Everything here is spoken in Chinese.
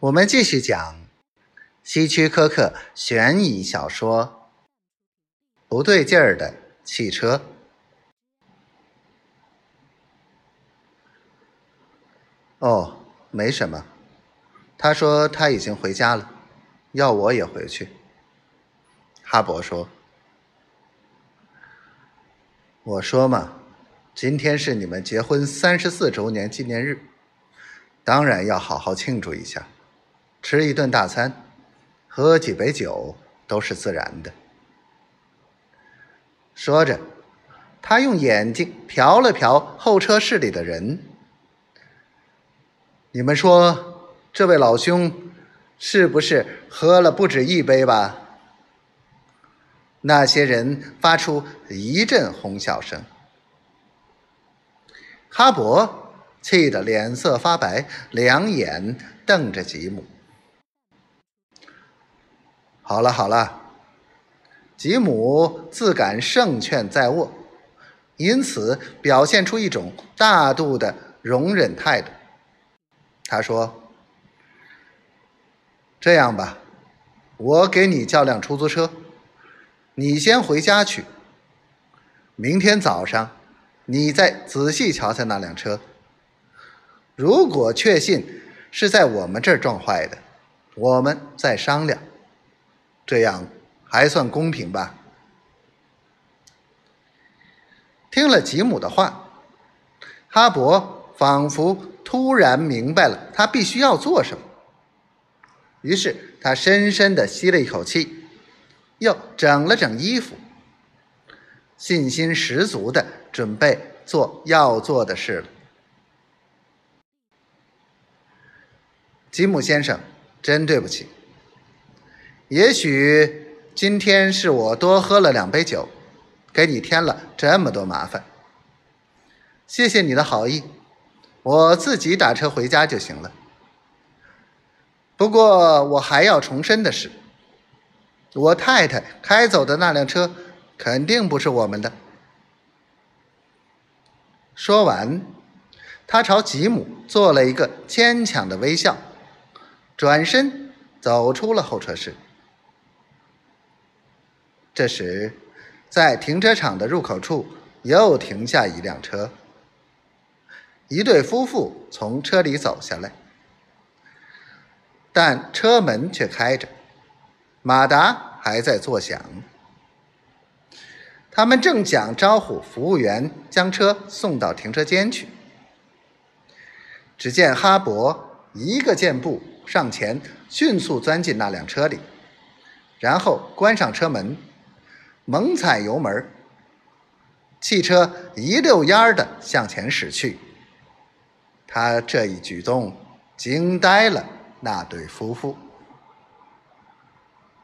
我们继续讲希区柯克悬疑小说《不对劲儿的汽车》。哦，没什么。他说他已经回家了，要我也回去。哈勃说：“我说嘛，今天是你们结婚三十四周年纪念日，当然要好好庆祝一下。”吃一顿大餐，喝几杯酒都是自然的。说着，他用眼睛瞟了瞟候车室里的人。你们说，这位老兄是不是喝了不止一杯吧？那些人发出一阵哄笑声。哈勃气得脸色发白，两眼瞪着吉姆。好了好了，吉姆自感胜券在握，因此表现出一种大度的容忍态度。他说：“这样吧，我给你叫辆出租车，你先回家去。明天早上，你再仔细瞧瞧那辆车。如果确信是在我们这儿撞坏的，我们再商量。”这样还算公平吧？听了吉姆的话，哈勃仿佛突然明白了他必须要做什么。于是他深深的吸了一口气，又整了整衣服，信心十足的准备做要做的事了。吉姆先生，真对不起。也许今天是我多喝了两杯酒，给你添了这么多麻烦。谢谢你的好意，我自己打车回家就行了。不过我还要重申的是，我太太开走的那辆车肯定不是我们的。说完，他朝吉姆做了一个牵强的微笑，转身走出了候车室。这时，在停车场的入口处又停下一辆车，一对夫妇从车里走下来，但车门却开着，马达还在作响。他们正想招呼服务员将车送到停车间去，只见哈勃一个箭步上前，迅速钻进那辆车里，然后关上车门。猛踩油门，汽车一溜烟儿的向前驶去。他这一举动惊呆了那对夫妇。